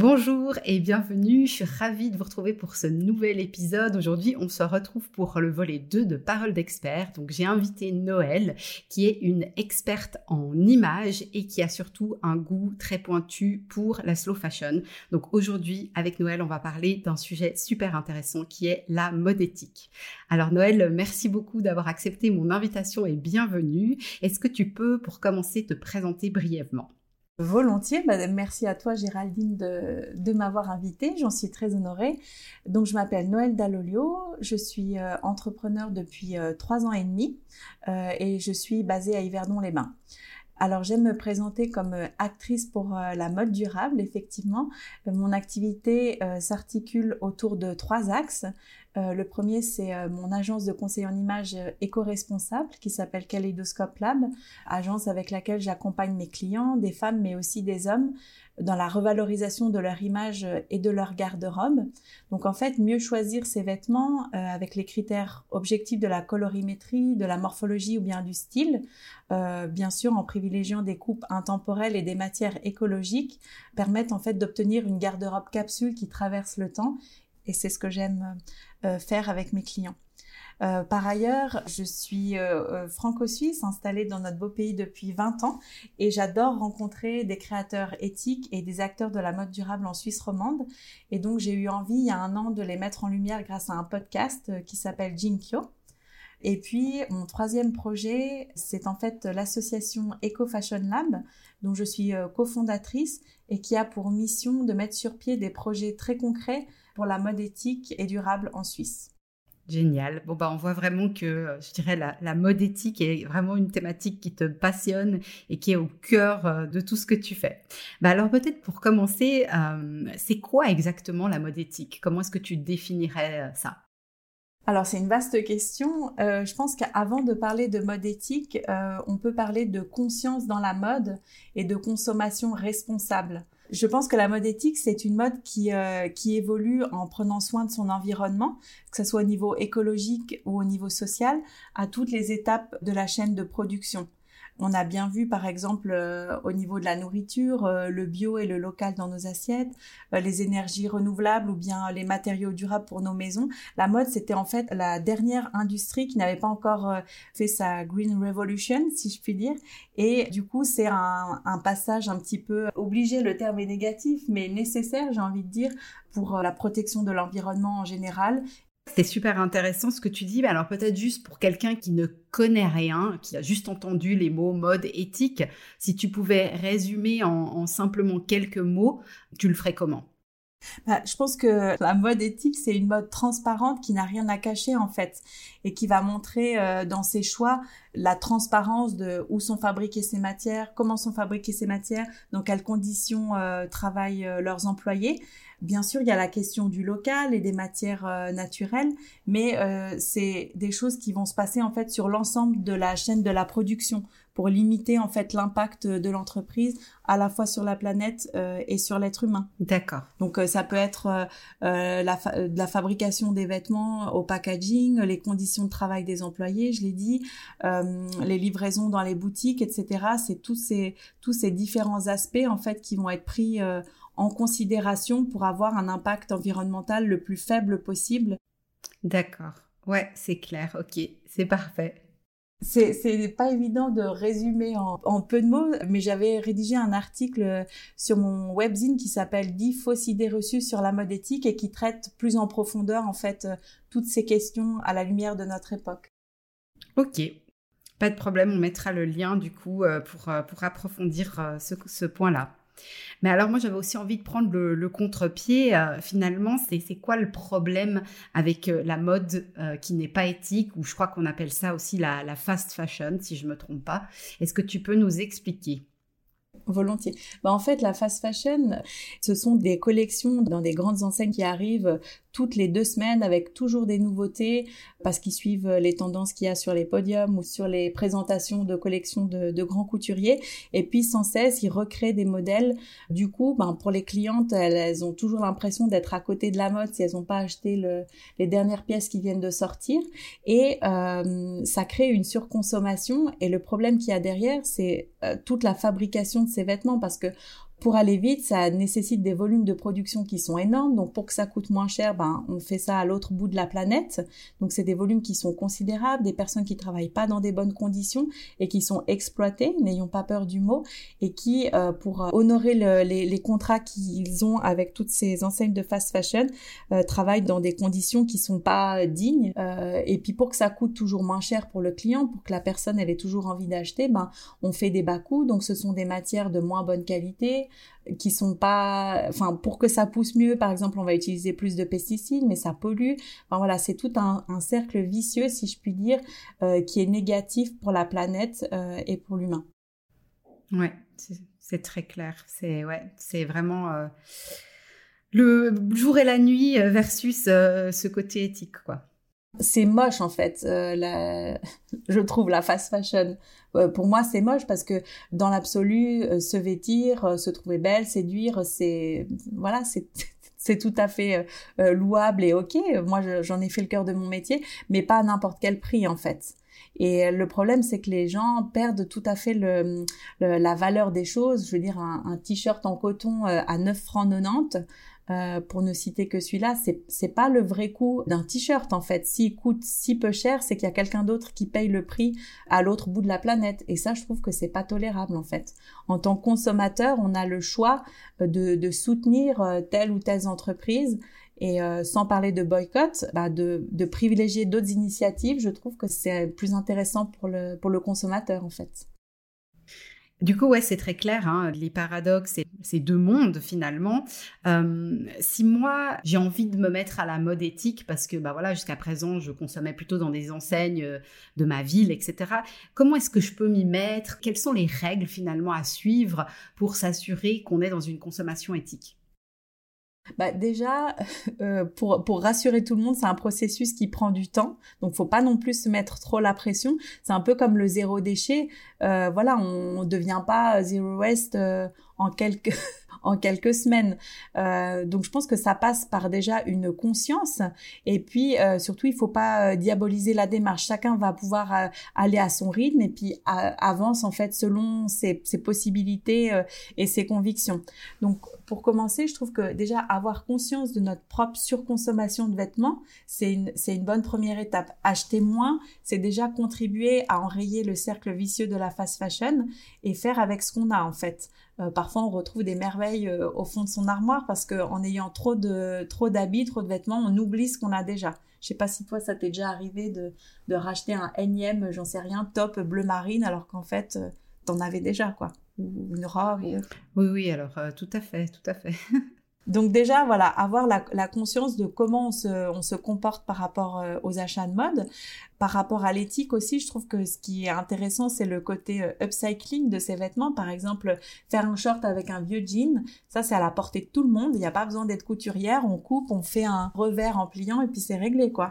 Bonjour et bienvenue, je suis ravie de vous retrouver pour ce nouvel épisode. Aujourd'hui, on se retrouve pour le volet 2 de Parole d'expert. Donc j'ai invité Noël, qui est une experte en images et qui a surtout un goût très pointu pour la slow fashion. Donc aujourd'hui, avec Noël, on va parler d'un sujet super intéressant qui est la mode éthique. Alors Noël, merci beaucoup d'avoir accepté mon invitation et bienvenue. Est-ce que tu peux, pour commencer, te présenter brièvement? Volontiers, bah, merci à toi Géraldine de, m'avoir invitée, j'en suis très honorée. Donc je m'appelle Noël Dallolio, je suis euh, entrepreneur depuis euh, trois ans et demi euh, et je suis basée à Yverdon-les-Bains. Alors j'aime me présenter comme actrice pour la mode durable, effectivement. Mon activité s'articule autour de trois axes. Euh, le premier, c'est euh, mon agence de conseil en images euh, éco-responsable qui s'appelle Kaleidoscope Lab, agence avec laquelle j'accompagne mes clients, des femmes mais aussi des hommes, dans la revalorisation de leur image et de leur garde-robe. Donc en fait, mieux choisir ses vêtements avec les critères objectifs de la colorimétrie, de la morphologie ou bien du style, bien sûr en privilégiant des coupes intemporelles et des matières écologiques, permettent en fait d'obtenir une garde-robe capsule qui traverse le temps et c'est ce que j'aime faire avec mes clients. Euh, par ailleurs, je suis euh, franco-suisse, installée dans notre beau pays depuis 20 ans et j'adore rencontrer des créateurs éthiques et des acteurs de la mode durable en Suisse romande. Et donc, j'ai eu envie, il y a un an, de les mettre en lumière grâce à un podcast qui s'appelle Jinkyo. Et puis, mon troisième projet, c'est en fait l'association Eco Fashion Lab, dont je suis cofondatrice et qui a pour mission de mettre sur pied des projets très concrets pour la mode éthique et durable en Suisse. Génial. Bon, bah, on voit vraiment que, euh, je dirais, la, mode éthique est vraiment une thématique qui te passionne et qui est au cœur euh, de tout ce que tu fais. Bah, alors, peut-être pour commencer, euh, c'est quoi exactement la mode éthique? Comment est-ce que tu définirais ça? Alors c'est une vaste question. je pense qu'avant de parler de mode éthique, on peut parler de conscience dans la mode et de consommation responsable. Je pense que la mode éthique, c'est une mode qui, euh, qui évolue en prenant soin de son environnement, que ce soit au niveau écologique ou au niveau social, à toutes les étapes de la chaîne de production. On a bien vu, par exemple, euh, au niveau de la nourriture, euh, le bio et le local dans nos assiettes, euh, les énergies renouvelables ou bien les matériaux durables pour nos maisons. La mode, c'était en fait la dernière industrie qui n'avait pas encore fait sa Green Revolution, si je puis dire. Et du coup, c'est un, un passage un petit peu obligé, le terme est négatif, mais nécessaire, j'ai envie de dire, pour la protection de l'environnement en général c'est super intéressant ce que tu dis, mais alors peut-être juste pour quelqu'un qui ne connaît rien, qui a juste entendu les mots mode éthique, si tu pouvais résumer en, simplement quelques mots, tu le ferais comment? Bah, je pense que la mode éthique, c'est une mode transparente qui n'a rien à cacher en fait et qui va montrer euh, dans ses choix la transparence de où sont fabriquées ces matières, comment sont fabriquées ces matières, dans quelles conditions euh, travaillent euh, leurs employés. Bien sûr, il y a la question du local et des matières euh, naturelles, mais euh, c'est des choses qui vont se passer en fait sur l'ensemble de la chaîne de la production pour limiter en fait l'impact de l'entreprise à la fois sur la planète euh, et sur l'être humain. D'accord. Donc ça peut être la de la fabrication des vêtements au packaging, les conditions de travail des employés, je l'ai dit, les livraisons dans les boutiques, etc. C'est tous ces tous ces différents aspects en fait qui vont être pris en considération pour avoir un impact environnemental le plus faible possible. D'accord. Ouais, c'est clair. Ok, c'est parfait. C'est pas évident de résumer en, peu de mots, mais j'avais rédigé un article sur mon webzine qui s'appelle 10 fausses idées reçues sur la mode éthique et qui traite plus en profondeur en fait toutes ces questions à la lumière de notre époque. Ok, pas de problème, on mettra le lien du coup euh, pour, euh, pour approfondir euh, ce, ce point-là. Mais alors moi j'avais aussi envie de prendre le, contre-pied. Euh, finalement, c'est quoi le problème avec euh, la mode euh, qui n'est pas éthique ou je crois qu'on appelle ça aussi la, la fast fashion si je me trompe pas. Est-ce que tu peux nous expliquer? Volontiers. Bah en fait, la fast fashion, ce sont des collections dans des grandes enseignes qui arrivent toutes les deux semaines avec toujours des nouveautés parce qu'ils suivent les tendances qu'il y a sur les podiums ou sur les présentations de collections de, grands couturiers. Et puis sans cesse, ils recréent des modèles. Du coup, ben, pour les clientes, elles, ont toujours l'impression d'être à côté de la mode si elles n'ont pas acheté le, les dernières pièces qui viennent de sortir. Et euh, ça crée une surconsommation. Et le problème qu'il y a derrière, c'est euh, toute la fabrication de ces vêtements parce que Pour aller vite, ça nécessite des volumes de production qui sont énormes. Donc pour que ça coûte moins cher, ben on fait ça à l'autre bout de la planète. Donc c'est des volumes qui sont considérables, des personnes qui travaillent pas dans des bonnes conditions et qui sont exploitées, n'ayons pas peur du mot, et qui euh, pour honorer les, contrats qu'ils ont avec toutes ces enseignes de fast fashion euh, travaillent dans des conditions qui sont pas dignes. Euh, et puis pour que ça coûte toujours moins cher pour le client, pour que la personne elle ait toujours envie d'acheter, ben on fait des bas coûts. Donc ce sont des matières de moins bonne qualité qui sont pas, enfin, pour que ça pousse mieux, par exemple, on va utiliser plus de pesticides, mais ça pollue. Enfin voilà, c'est tout un, cercle vicieux, si je puis dire, euh, qui est négatif pour la planète euh, et pour l'humain. Ouais, c'est très clair. C'est ouais, c'est vraiment euh, le jour et la nuit versus ce côté éthique, quoi c'est moche en fait la... je trouve la fast fashion euh, pour moi, c'est moche parce que dans l'absolu, euh, se vêtir, euh, se trouver belle, séduire, c'est voilà, c'est c'est tout à fait louable et ok. Moi, j'en ai fait le cœur de mon métier, mais pas à n'importe quel prix en fait. Et le problème, c'est que les gens perdent tout à fait le, la valeur des choses. Je veux dire, un, un t-shirt en coton à 9 francs 90, euh, pour ne citer que celui-là, c'est c'est pas le vrai coût d'un t-shirt en fait. S'il coûte si peu cher, c'est qu'il y a quelqu'un d'autre qui paye le prix à l'autre bout de la planète. Et ça, je trouve que c'est pas tolérable en fait. En tant que consommateur, on a le choix euh, de, de soutenir euh, telle ou telle entreprise. Et sans parler de boycott, bah de, de privilégier d'autres initiatives, je trouve que c'est plus intéressant pour le, pour le consommateur en fait. Du coup, ouais, c'est très clair, hein, les paradoxes, ces deux mondes finalement. Euh, si moi, j'ai envie de me mettre à la mode éthique parce que, bah voilà, jusqu'à présent, je consommais plutôt dans des enseignes euh, de ma ville, etc. Comment est-ce que je peux m'y mettre? Quelles sont les règles finalement à suivre pour s'assurer qu'on est dans une consommation éthique? Bah déjà, euh, pour, pour rassurer tout le monde, c'est un processus qui prend du temps. Donc, faut pas non plus se mettre trop la pression. C'est un peu comme le zéro déchet. Euh, voilà, on, ne devient pas zero waste euh, en quelques en quelques semaines. Euh, donc je pense que ça passe par déjà une conscience et puis euh, surtout il faut pas euh, diaboliser la démarche. Chacun va pouvoir aller à son rythme et puis avance en fait selon ses, ses possibilités et ses convictions. Donc pour commencer, je trouve que déjà avoir conscience de notre propre surconsommation de vêtements, c'est une, c'est une bonne première étape. Acheter moins, c'est déjà contribuer à enrayer le cercle vicieux de la fast fashion et faire avec ce qu'on a en fait. Euh, parfois, on retrouve des merveilles euh, au fond de son armoire parce qu'en ayant trop de trop d'habits, trop de vêtements, on oublie ce qu'on a déjà. Je sais pas si toi, ça t'est déjà arrivé de, de racheter un énième, j'en sais rien, top bleu marine, alors qu'en fait, euh, t'en avais déjà, quoi. Ou une robe. Oui, oui, alors tout à fait, tout à fait. Donc déjà, voilà, avoir la, conscience de comment on se, comporte par rapport euh, aux achats de mode. Par rapport à l'éthique aussi, je trouve que ce qui est intéressant, c'est le côté euh, upcycling de ces vêtements. Par exemple, faire un short avec un vieux jean, ça c'est à la portée de tout le monde. Il n'y a pas besoin d'être couturière, on coupe, on fait un revers en pliant et puis c'est réglé, quoi.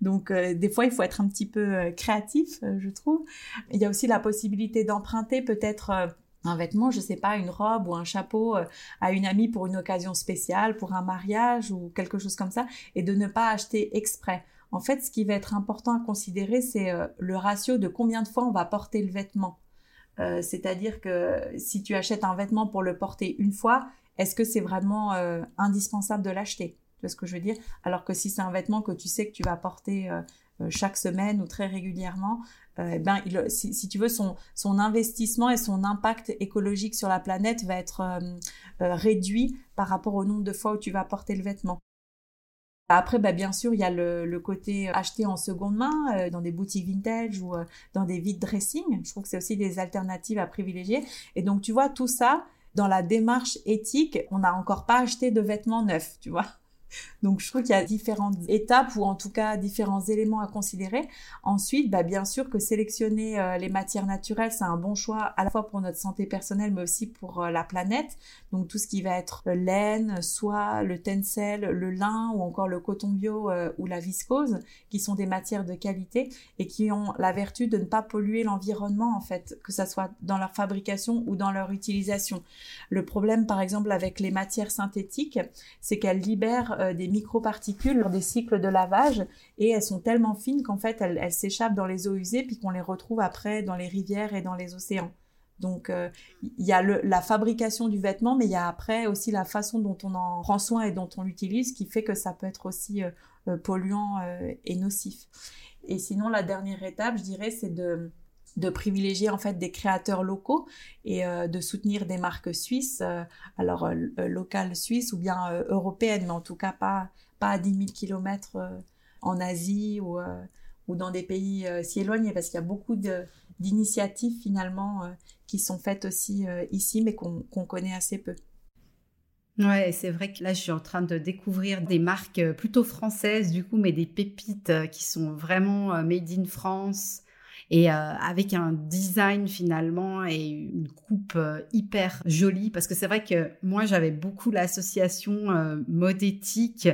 Donc euh, des fois, il faut être un petit peu créatif, je trouve. Il y a aussi la possibilité d'emprunter peut-être un vêtement, je sais pas, une robe ou un chapeau euh, à une amie pour une occasion spéciale, pour un mariage ou quelque chose comme ça, et de ne pas acheter exprès. En fait, ce qui va être important à considérer, c'est euh, le ratio de combien de fois on va porter le vêtement. Euh, c'est-à-dire que si tu achètes un vêtement pour le porter une fois, est-ce que c'est vraiment indispensable de l'acheter? Tu vois ce que je veux dire? Alors que si c'est un vêtement que tu sais que tu vas porter chaque semaine ou très régulièrement, euh, ben, si, si, tu veux, son, son investissement et son impact écologique sur la planète va être euh, euh, réduit par rapport au nombre de fois où tu vas porter le vêtement. Après, ben, bien sûr, il y a le, le côté acheté en seconde main dans des boutiques vintage ou dans des vides dressing. Je trouve que c'est aussi des alternatives à privilégier. Et donc, tu vois, tout ça, dans la démarche éthique, on n'a encore pas acheté de vêtements neufs, tu vois. Donc je trouve qu'il y a différentes étapes ou en tout cas différents éléments à considérer. Ensuite, bah, bien sûr que sélectionner euh, les matières naturelles, c'est un bon choix à la fois pour notre santé personnelle mais aussi pour euh, la planète. Donc tout ce qui va être laine, soie, le tencel, le lin ou encore le coton bio euh, ou la viscose, qui sont des matières de qualité et qui ont la vertu de ne pas polluer l'environnement en fait, que ça soit dans leur fabrication ou dans leur utilisation. Le problème par exemple avec les matières synthétiques, c'est qu'elles libèrent euh, des microparticules des cycles de lavage et elles sont tellement fines qu'en fait elles, s'échappent dans les eaux usées puis qu'on les retrouve après dans les rivières et dans les océans. Donc, il y a la fabrication du vêtement, mais il y a après aussi la façon dont on en prend soin et dont on l'utilise, qui fait que ça peut être aussi polluant et nocif. Et sinon, la dernière étape, je dirais, c'est de de privilégier en fait des créateurs locaux et euh, de soutenir des marques suisses, euh, alors euh, locales suisses ou bien européennes, mais en tout cas pas, pas à 10 000 kilomètres en Asie ou, ou dans des pays si éloignés, parce qu'il y a beaucoup d'initiatives finalement qui sont faites aussi ici, mais qu'on connaît assez peu. Ouais, c'est vrai que là, je suis en train de découvrir des marques plutôt françaises, du coup, mais des pépites qui sont vraiment made in France, et euh, avec un design finalement et une coupe euh, hyper jolie. Parce que c'est vrai que moi j'avais beaucoup l'association euh, mode éthique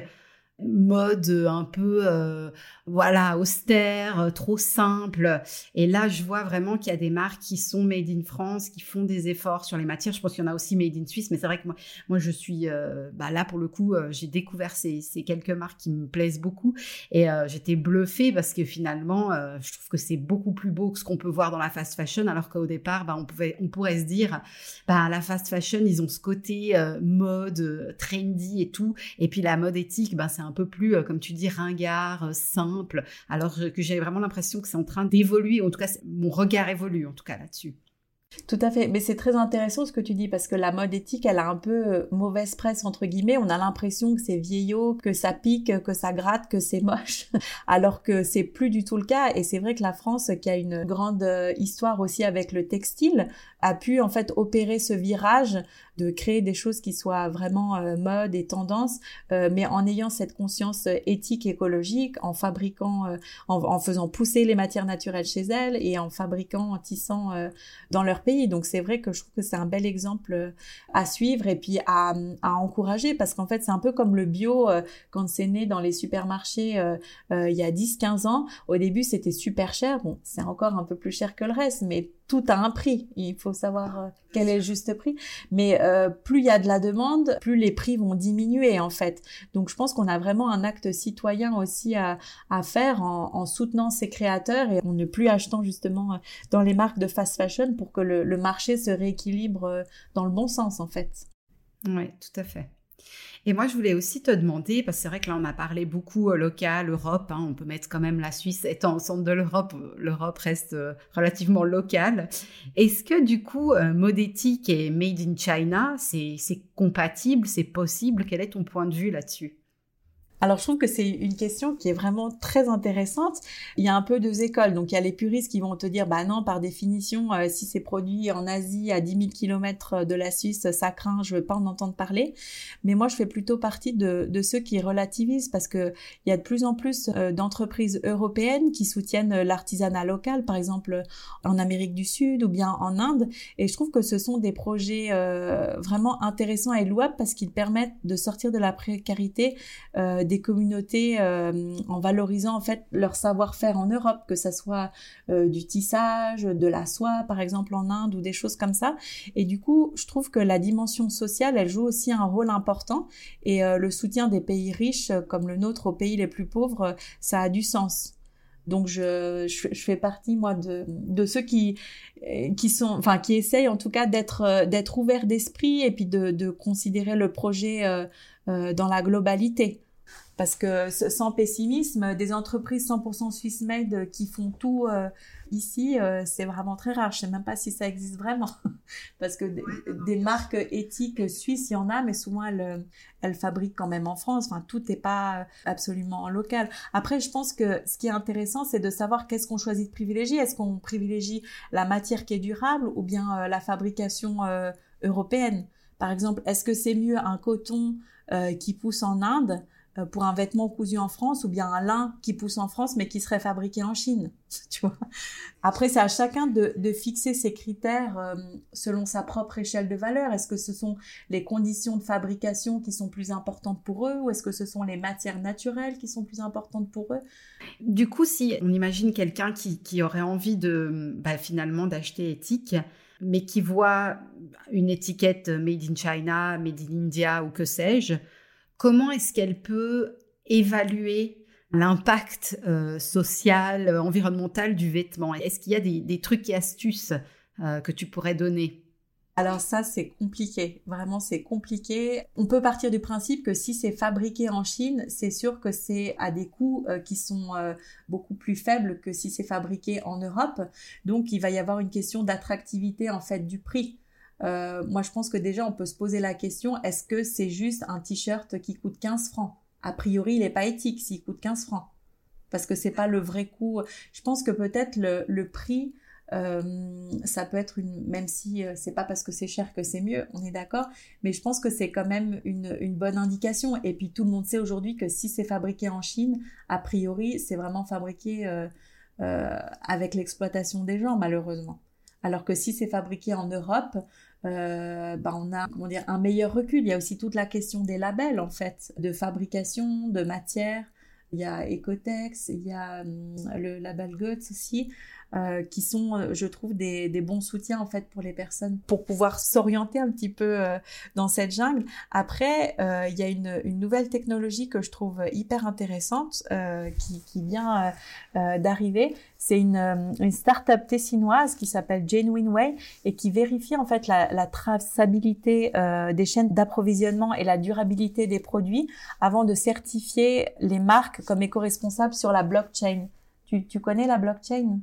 mode un peu euh, voilà austère, euh, trop simple. Et là, je vois vraiment qu'il y a des marques qui sont made in France, qui font des efforts sur les matières. Je pense qu'il y en a aussi made in Suisse, mais c'est vrai que moi, moi je suis euh, bah là pour le coup, j'ai découvert ces, ces, quelques marques qui me plaisent beaucoup et j'étais bluffée parce que finalement, je trouve que c'est beaucoup plus beau que ce qu'on peut voir dans la fast fashion, alors qu'au départ, bah, on pouvait, on pourrait se dire, bah la fast fashion, ils ont ce côté mode trendy et tout, et puis la mode éthique, bah c'est un peu plus, euh, comme tu dis, ringard, euh, simple, alors que j'ai vraiment l'impression que c'est en train d'évoluer, en tout cas, mon regard évolue, en tout cas là-dessus. Tout à fait, mais c'est très intéressant ce que tu dis parce que la mode éthique, elle a un peu euh, mauvaise presse entre guillemets. On a l'impression que c'est vieillot, que ça pique, que ça gratte, que c'est moche, alors que c'est plus du tout le cas. Et c'est vrai que la France, qui a une grande histoire aussi avec le textile, a pu en fait opérer ce virage de créer des choses qui soient vraiment euh, mode et tendance, euh, mais en ayant cette conscience euh, éthique écologique, en fabriquant, en, faisant pousser les matières naturelles chez elles et en fabriquant, en tissant dans leur pays. Donc c'est vrai que je trouve que c'est un bel exemple à suivre et puis à, à encourager parce qu'en fait c'est un peu comme le bio quand c'est né dans les supermarchés il y a 10-15 ans. Au début c'était super cher, bon c'est encore un peu plus cher que le reste, mais tout a un prix. Il faut savoir euh, quel est le juste prix. Mais euh, plus il y a de la demande, plus les prix vont diminuer en fait. Donc je pense qu'on a vraiment un acte citoyen aussi à, à faire en, en, soutenant ces créateurs et en ne plus achetant justement euh, dans les marques de fast fashion pour que le, le marché se rééquilibre dans le bon sens en fait. Oui, tout à fait. Et moi, je voulais aussi te demander, parce que c'est vrai que là, on a parlé beaucoup euh, local, Europe, hein, on peut mettre quand même la Suisse étant au centre de l'Europe, l'Europe reste euh, relativement locale. Est-ce que du coup, euh, Modétique et Made in China, c'est compatible, c'est possible? Quel est ton point de vue là-dessus? Alors je trouve que c'est une question qui est vraiment très intéressante. Il y a un peu deux écoles. Donc il y a les puristes qui vont te dire bah non par définition euh, si c'est produit en Asie à 10 000 km de la Suisse ça craint, je veux pas en entendre parler. Mais moi je fais plutôt partie de, de ceux qui relativisent parce que il y a de plus en plus euh, d'entreprises européennes qui soutiennent l'artisanat local, par exemple en Amérique du Sud ou bien en Inde. Et je trouve que ce sont des projets euh, vraiment intéressants et louables parce qu'ils permettent de sortir de la précarité des communautés euh, en valorisant en fait leur savoir-faire en Europe, que ça soit euh, du tissage, de la soie par exemple en Inde ou des choses comme ça. Et du coup, je trouve que la dimension sociale, elle joue aussi un rôle important et euh, le soutien des pays riches comme le nôtre aux pays les plus pauvres, ça a du sens. Donc je, je, fais partie moi de, de ceux qui qui sont enfin qui essayent en tout cas d'être d'être ouverts d'esprit et puis de, de considérer le projet dans la globalité parce que sans pessimisme, des entreprises 100% Swiss made qui font tout euh, ici, euh, c'est vraiment très rare. Je sais même pas si ça existe vraiment, parce que des, marques éthiques suisses, il y en a, mais souvent elles, elles fabriquent quand même en France. Enfin, tout n'est pas absolument local. Après, je pense que ce qui est intéressant, c'est de savoir qu'est-ce qu'on choisit de privilégier. Est-ce qu'on privilégie la matière qui est durable ou bien euh, la fabrication européenne? Par exemple, est-ce que c'est mieux un coton qui pousse en Inde euh, pour un vêtement cousu en France ou bien un lin qui pousse en France mais qui serait fabriqué en Chine. Tu vois Après, c'est à chacun de, fixer ses critères euh, selon sa propre échelle de valeur. Est-ce que ce sont les conditions de fabrication qui sont plus importantes pour eux ou est-ce que ce sont les matières naturelles qui sont plus importantes pour eux? Du coup, si on imagine quelqu'un qui, qui, aurait envie de bah, finalement d'acheter éthique, mais qui voit une étiquette Made in China, Made in India ou que sais-je, comment est-ce qu'elle peut évaluer l'impact euh, social, euh, environnemental du vêtement? Est-ce qu'il y a des, trucs et astuces que tu pourrais donner? Alors ça, c'est compliqué. Vraiment, c'est compliqué. On peut partir du principe que si c'est fabriqué en Chine, c'est sûr que c'est à des coûts euh, qui sont euh, beaucoup plus faibles que si c'est fabriqué en Europe. Donc, il va y avoir une question d'attractivité en fait du prix. Euh, moi, je pense que déjà, on peut se poser la question est-ce que c'est juste un t-shirt qui coûte 15 francs? A priori, il n'est pas éthique s'il coûte 15 francs parce que c'est pas le vrai coût. Je pense que peut-être le, le prix euh, ça peut être une, même si euh, c'est pas parce que c'est cher que c'est mieux, on est d'accord, mais je pense que c'est quand même une, une, bonne indication. Et puis tout le monde sait aujourd'hui que si c'est fabriqué en Chine, a priori, c'est vraiment fabriqué euh, euh avec l'exploitation des gens, malheureusement. Alors que si c'est fabriqué en Europe, euh, bah on a comment dire un meilleur recul. Il y a aussi toute la question des labels en fait, de fabrication, de matière. Il y a Ecotex, il y a hum, le label Guts aussi. Euh, qui sont, euh, je trouve, des, des, bons soutiens en fait pour les personnes pour pouvoir s'orienter un petit peu euh, dans cette jungle. Après, il y a une, une, nouvelle technologie que je trouve hyper intéressante qui, qui, vient d'arriver. C'est une, une start-up tessinoise qui s'appelle Genuine Way et qui vérifie en fait la, la traçabilité des chaînes d'approvisionnement et la durabilité des produits avant de certifier les marques comme éco-responsables sur la blockchain. Tu, tu connais la blockchain?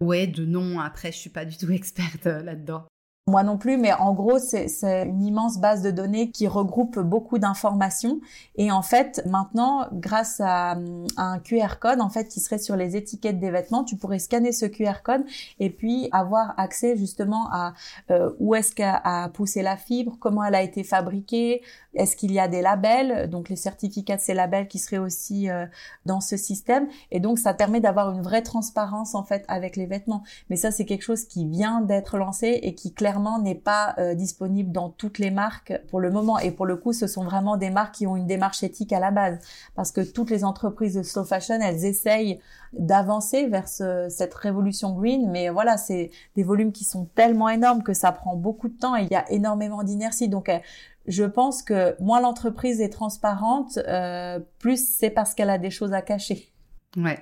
Ouais, de nom. Après, je suis pas du tout experte euh, là-dedans. Moi non plus, mais en gros, c'est une immense base de données qui regroupe beaucoup d'informations. Et en fait, maintenant, grâce à, un QR code, en fait, qui serait sur les étiquettes des vêtements, tu pourrais scanner ce QR code et puis avoir accès justement à euh, où est-ce qu'a poussé la fibre, comment elle a été fabriquée, est-ce qu'il y a des labels, donc les certificats de ces labels qui seraient aussi euh, dans ce système. Et donc, ça permet d'avoir une vraie transparence en fait avec les vêtements. Mais ça, c'est quelque chose qui vient d'être lancé et qui clairement n'est pas euh, disponible dans toutes les marques pour le moment. Et pour le coup, ce sont vraiment des marques qui ont une démarche éthique à la base, parce que toutes les entreprises de slow fashion, elles essayent d'avancer vers cette révolution green. Mais voilà, c'est des volumes qui sont tellement énormes que ça prend beaucoup de temps et il y a énormément d'inertie. Donc, euh, je pense que moins l'entreprise est transparente, euh, plus c'est parce qu'elle a des choses à cacher. Ouais.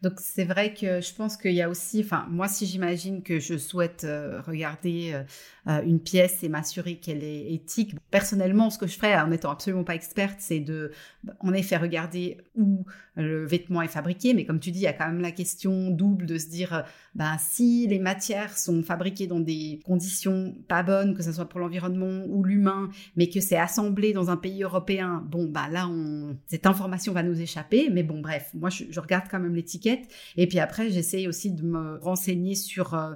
Donc c'est vrai que je pense qu'il y a aussi, enfin moi si j'imagine que je souhaite euh, regarder euh, euh, une pièce et m'assurer qu'elle est éthique, personnellement ce que je ferais en n'étant absolument pas experte, c'est de en effet regarder où le vêtement est fabriqué, mais comme tu dis, il y a quand même la question double de se dire, ben si les matières sont fabriquées dans des conditions pas bonnes, que ce soit pour l'environnement ou l'humain, mais que c'est assemblé dans un pays européen, bon ben là cette information va nous échapper, mais bon bref, moi je regarde quand même l'étiquette et puis après, j'essaye aussi de me renseigner sur euh,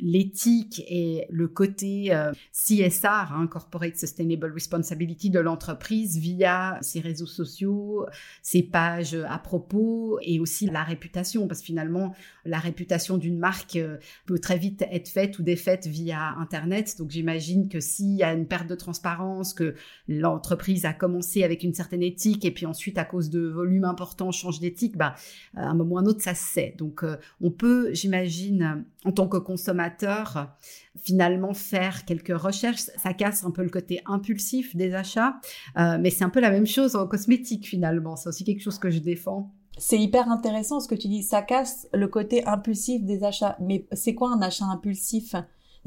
l'éthique et le côté euh, CSR, hein, Corporate Sustainable Responsibility de l'entreprise via ses réseaux sociaux, ses pages à propos et aussi la réputation. Parce que finalement, la réputation d'une marque euh, peut très vite être faite ou défaite via Internet. Donc j'imagine que s'il y a une perte de transparence, que l'entreprise a commencé avec une certaine éthique et puis ensuite à cause de volumes importants change d'éthique, bah, à un moment ou un autre, ça sait. Donc, euh, on peut, j'imagine, en tant que consommateur, finalement faire quelques recherches. Ça casse un peu le côté impulsif des achats, euh, mais c'est un peu la même chose en cosmétique finalement. C'est aussi quelque chose que je défends. C'est hyper intéressant ce que tu dis. Ça casse le côté impulsif des achats. Mais c'est quoi un achat impulsif?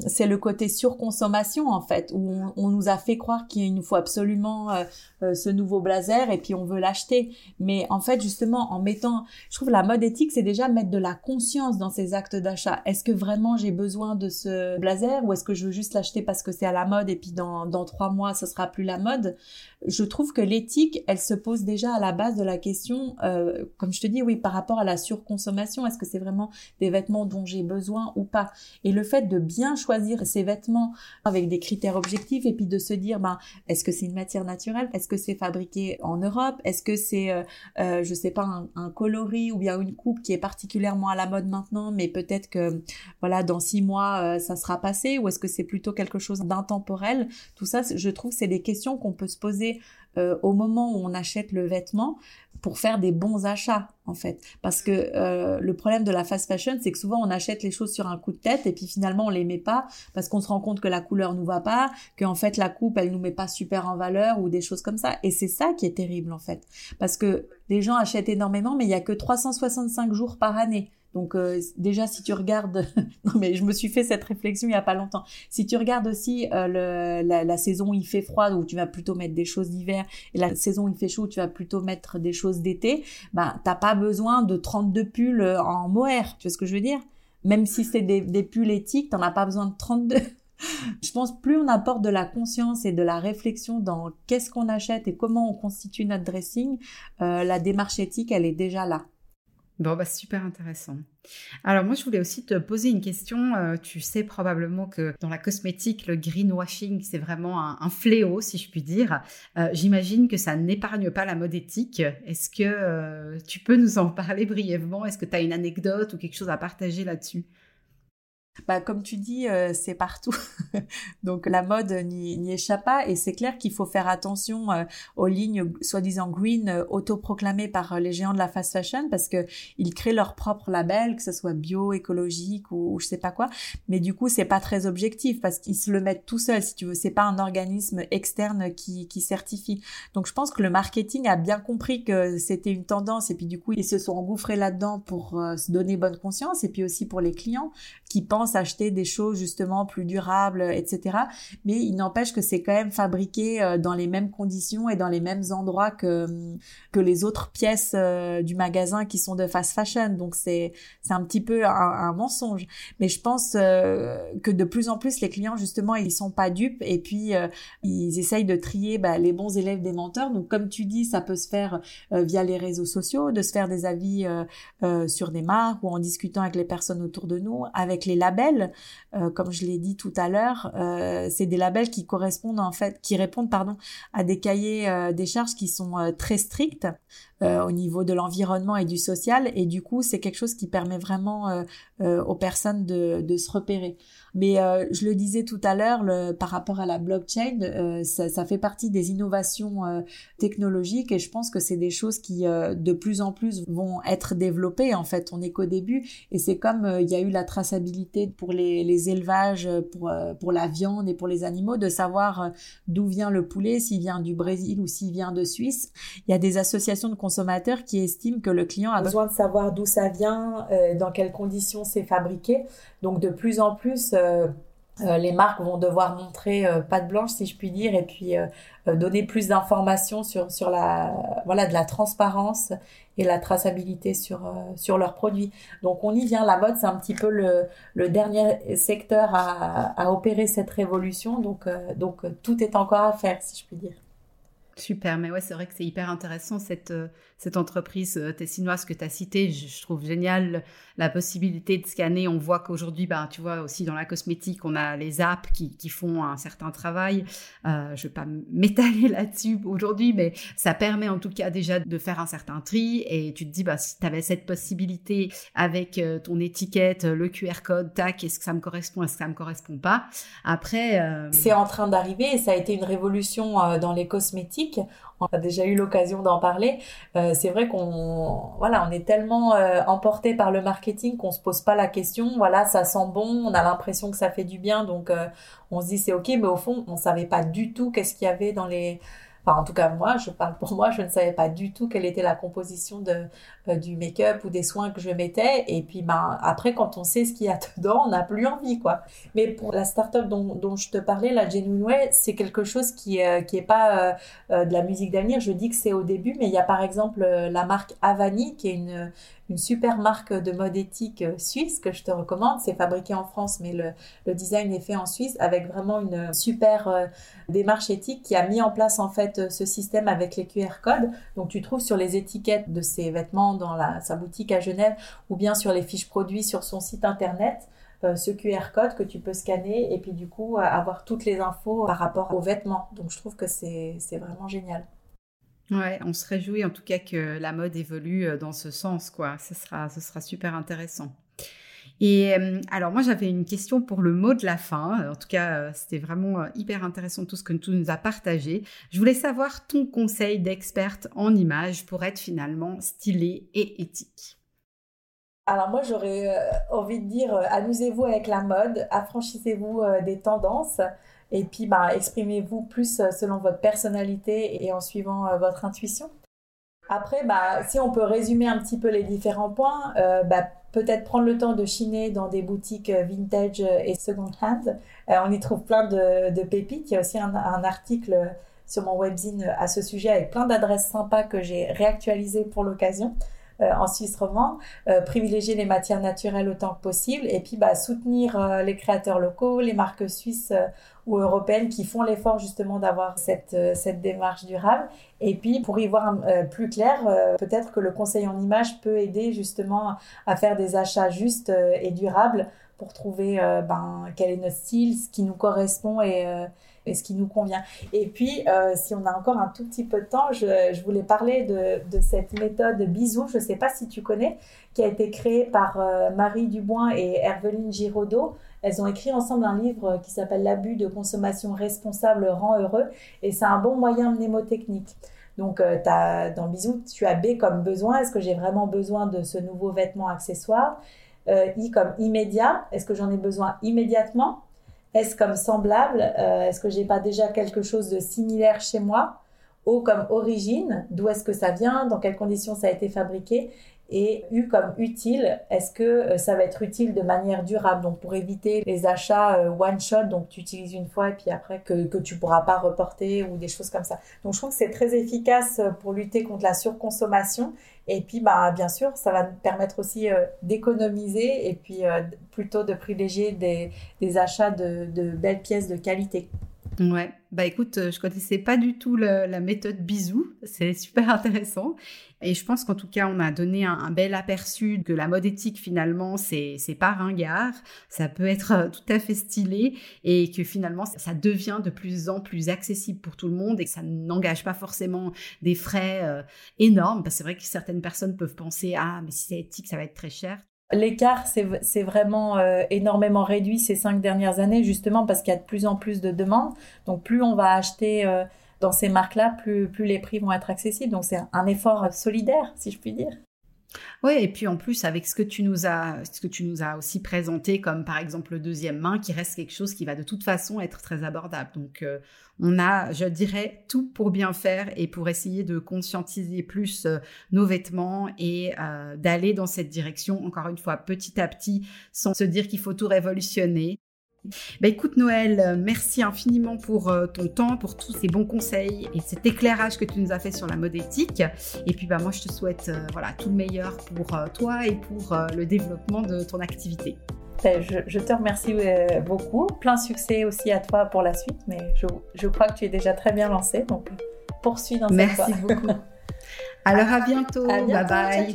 C'est le côté surconsommation en fait où on, nous a fait croire qu'il nous faut absolument euh, euh, ce nouveau blazer et puis on veut l'acheter. Mais en fait justement en mettant je trouve la mode éthique c'est déjà mettre de la conscience dans ces actes d'achat. Est-ce que vraiment j'ai besoin de ce blazer ou est-ce que je veux juste l'acheter parce que c'est à la mode et puis dans trois mois ce sera plus la mode? Je trouve que l'éthique elle se pose déjà à la base de la question euh, comme je te dis oui par rapport à la surconsommation. Est-ce que c'est vraiment des vêtements dont j'ai besoin ou pas? Et le fait de bien choisir choisir ses vêtements avec des critères objectifs et puis de se dire ben est-ce que c'est une matière naturelle? Est-ce que c'est fabriqué en Europe? Est-ce que c'est euh, euh, je sais pas un, coloris ou bien une coupe qui est particulièrement à la mode maintenant mais peut-être que voilà dans six mois euh, ça sera passé? Ou est-ce que c'est plutôt quelque chose d'intemporel? Tout ça je trouve c'est des questions qu'on peut se poser au moment où on achète le vêtement pour faire des bons achats en fait. Parce que euh, le problème de la fast fashion c'est que souvent on achète les choses sur un coup de tête et puis finalement on les met pas parce qu'on se rend compte que la couleur nous va pas que en fait la coupe elle nous met pas super en valeur ou des choses comme ça. Et c'est ça qui est terrible en fait. Parce que les gens achètent énormément mais il y a que 365 jours par année Donc euh, déjà, si tu regardes, non mais je me suis fait cette réflexion il y a pas longtemps. Si tu regardes aussi euh, la, saison où il fait froid, où tu vas plutôt mettre des choses d'hiver, et la saison où il fait chaud, où tu vas plutôt mettre des choses d'été, bah t'as pas besoin de 32 pulls en mohair. Tu vois ce que je veux dire? Même si c'est des, des pulls éthiques, t'en as pas besoin de 32. Je pense plus on apporte de la conscience et de la réflexion dans qu'est-ce qu'on achète et comment on constitue notre dressing, euh, la démarche éthique, elle est déjà là. Bon, bah, super intéressant. Alors moi, je voulais aussi te poser une question. Euh, tu sais probablement que dans la cosmétique, le greenwashing, c'est vraiment un, fléau, si je puis dire. Euh, j'imagine que ça n'épargne pas la mode éthique. Est-ce que euh, tu peux nous en parler brièvement? Est-ce que tu as une anecdote ou quelque chose à partager là-dessus? Bah, comme tu dis, euh, c'est partout. Donc la mode n'y échappe pas et c'est clair qu'il faut faire attention euh, aux lignes soi-disant green euh, autoproclamées par les géants de la fast fashion parce que ils créent leur propre label, que ce soit bio, écologique ou, je sais pas quoi. Mais du coup, c'est pas très objectif parce qu'ils se le mettent tout seuls, si tu veux. C'est pas un organisme externe qui, qui certifie. Donc je pense que le marketing a bien compris que c'était une tendance et puis du coup ils se sont engouffrés là-dedans pour se donner bonne conscience et puis aussi pour les clients qui pensent acheter des choses justement plus durables, etc. Mais il n'empêche que c'est quand même fabriqué euh, dans les mêmes conditions et dans les mêmes endroits que que les autres pièces euh, du magasin qui sont de fast fashion. Donc c'est un petit peu un, mensonge. Mais je pense euh, que de plus en plus les clients justement ils sont pas dupes et puis ils essayent de trier bah, les bons élèves des menteurs. Donc comme tu dis, ça peut se faire via les réseaux sociaux, de se faire des avis sur des marques ou en discutant avec les personnes autour de nous, avec les labels euh, comme je l'ai dit tout à l'heure, euh, c'est des labels qui correspondent en fait, qui répondent pardon à des cahiers euh, des charges qui sont très stricts au niveau de l'environnement et du social, et du coup c'est quelque chose qui permet vraiment aux personnes de, de se repérer. Mais euh, je le disais tout à l'heure, par rapport à la blockchain, euh, ça, ça, fait partie des innovations euh, technologiques et je pense que c'est des choses qui de plus en plus vont être développées. En fait, on n'est qu'au début et c'est comme il y a eu la traçabilité pour les, les élevages, pour, pour la viande et pour les animaux, de savoir d'où vient le poulet, s'il vient du Brésil ou s'il vient de Suisse. Il y a des associations de consommateurs qui estiment que le client a besoin de savoir d'où ça vient, dans quelles conditions c'est fabriqué. Donc de plus en plus, euh, euh, les marques vont devoir montrer euh, patte blanche, si je puis dire, et puis donner plus d'informations sur sur la voilà de la transparence et la traçabilité sur sur leurs produits. Donc on y vient. La mode, c'est un petit peu le, dernier secteur à, à opérer cette révolution. Donc donc tout est encore à faire, si je puis dire. Super, mais ouais, c'est vrai que c'est hyper intéressant cette, euh, cette entreprise euh, tessinoise que tu as citée. Je, trouve génial la possibilité de scanner. On voit qu'aujourd'hui, ben, tu vois, aussi dans la cosmétique, on a les apps qui, qui font un certain travail. Euh, je ne vais pas m'étaler là-dessus aujourd'hui, mais ça permet en tout cas déjà de faire un certain tri. Et tu te dis, bah, si tu avais cette possibilité avec ton étiquette, le QR code, tac, est-ce que ça me correspond, est-ce que ça me correspond pas? Après. C'est en train d'arriver et ça a été une révolution dans les cosmétiques on a déjà eu l'occasion d'en parler. Euh, c'est vrai qu'on voilà, on est tellement euh, emporté par le marketing qu'on se pose pas la question. Voilà, ça sent bon, on a l'impression que ça fait du bien, donc euh, on se dit c'est ok. Mais au fond, on savait pas du tout qu'est-ce qu'il y avait dans les En tout cas, moi, je parle pour moi, je ne savais pas du tout quelle était la composition euh, du make-up ou des soins que je mettais. Et puis, ben, après, quand on sait ce qu'il y a dedans, on n'a plus envie, quoi. Mais pour la start-up dont, je te parlais, la Genuine c'est quelque chose qui, euh, qui est pas euh, de la musique d'avenir. Je dis que c'est au début, mais il y a par exemple la marque Avani, qui est une, une super marque de mode éthique euh, suisse que je te recommande. C'est fabriqué en France, mais le, design est fait en Suisse avec vraiment une super euh, démarche éthique qui a mis en place en fait euh, ce système avec les QR codes. Donc tu trouves sur les étiquettes de ses vêtements dans sa boutique à Genève ou bien sur les fiches produits sur son site internet. ce QR code que tu peux scanner et puis du coup avoir toutes les infos par rapport aux vêtements. Donc je trouve que c'est vraiment génial. Ouais, on se réjouit en tout cas que la mode évolue euh, dans ce sens, quoi. Ce sera, sera super intéressant. Et euh, alors moi j'avais une question pour le mot de la fin. En tout cas, euh, c'était vraiment hyper intéressant tout ce que tu nous as partagé. Je voulais savoir ton conseil d'experte en images pour être finalement stylé et éthique. Alors moi j'aurais envie de dire amusez-vous avec la mode, affranchissez-vous des tendances. Et puis, bah, exprimez-vous plus euh, selon votre personnalité et en suivant euh, votre intuition. Après, bah, si on peut résumer un petit peu les différents points, euh, bah, peut-être prendre le temps de chiner dans des boutiques vintage et second hand. on y trouve plein de, pépites. Il y a aussi un, un article sur mon webzine à ce sujet avec plein d'adresses sympas que j'ai réactualisées pour l'occasion. Euh, en Suisse romande, euh, privilégier les matières naturelles autant que possible et puis bah, soutenir euh, les créateurs locaux, les marques suisses ou européennes qui font l'effort justement d'avoir cette, cette démarche durable. Et puis pour y voir plus clair, peut-être que le conseil en image peut aider justement à faire des achats justes et durables pour trouver ben, quel est notre style, ce qui nous correspond et et ce qui nous convient. Et puis, euh, si on a encore un tout petit peu de temps, je, voulais parler de, cette méthode bisou, je ne sais pas si tu connais, qui a été créée par euh, Marie Dubois et Herveline Giraudot. Elles ont écrit ensemble un livre qui s'appelle L'abus de consommation responsable rend heureux et c'est un bon moyen mnémotechnique. Donc, euh, dans Bisou, tu as B comme besoin. Est-ce que j'ai vraiment besoin de ce nouveau vêtement accessoire? I comme immédiat. Est-ce que j'en ai besoin immédiatement? Est-ce comme semblable euh, Est-ce que j'ai pas déjà quelque chose de similaire chez moi O comme origine, d'où est-ce que ça vient Dans quelles conditions ça a été fabriqué et U comme utile, est-ce que euh, ça va être utile de manière durable? Donc pour éviter les achats euh, one shot, donc tu utilises une fois et puis après que, que tu pourras pas reporter ou des choses comme ça. Donc je trouve que c'est très efficace pour lutter contre la surconsommation et puis, bah, bien sûr, ça va permettre aussi euh, d'économiser et puis euh, plutôt de privilégier des, des achats de, de, belles pièces de qualité. Ouais, bah écoute, euh, je connaissais pas du tout la méthode bisou, c'est super intéressant. Et je pense qu'en tout cas, on a donné un, bel aperçu que la mode éthique, finalement, c'est, pas ringard, ça peut être euh, tout à fait stylé et que finalement, ça devient de plus en plus accessible pour tout le monde et que ça n'engage pas forcément des frais euh, énormes. Parce que c'est vrai que certaines personnes peuvent penser, ah, mais si c'est éthique, ça va être très cher. L'écart c'est vraiment euh, énormément réduit ces cinq dernières années, justement parce qu'il y a de plus en plus de demandes. Donc plus on va acheter dans ces marques-là, plus, plus les prix vont être accessibles. Donc c'est un effort solidaire, si je puis dire. Oui, et puis en plus avec ce que tu nous as, ce que tu nous as aussi présenté, comme par exemple le deuxième main, qui reste quelque chose qui va de toute façon être très abordable. Donc euh, on a, je dirais, tout pour bien faire et pour essayer de conscientiser plus euh, nos vêtements et euh, d'aller dans cette direction, encore une fois, petit à petit, sans se dire qu'il faut tout révolutionner. Bah écoute Noël, euh, merci infiniment pour euh, ton temps, pour tous ces bons conseils et cet éclairage que tu nous as fait sur la mode éthique. Et puis bah moi je te souhaite euh, voilà tout le meilleur pour toi et pour le développement de ton activité. Ben, je, te remercie beaucoup. Plein succès aussi à toi pour la suite, mais je, crois que tu es déjà très bien lancé, donc poursuis dans cette Merci beaucoup. Alors à bientôt. bye bye.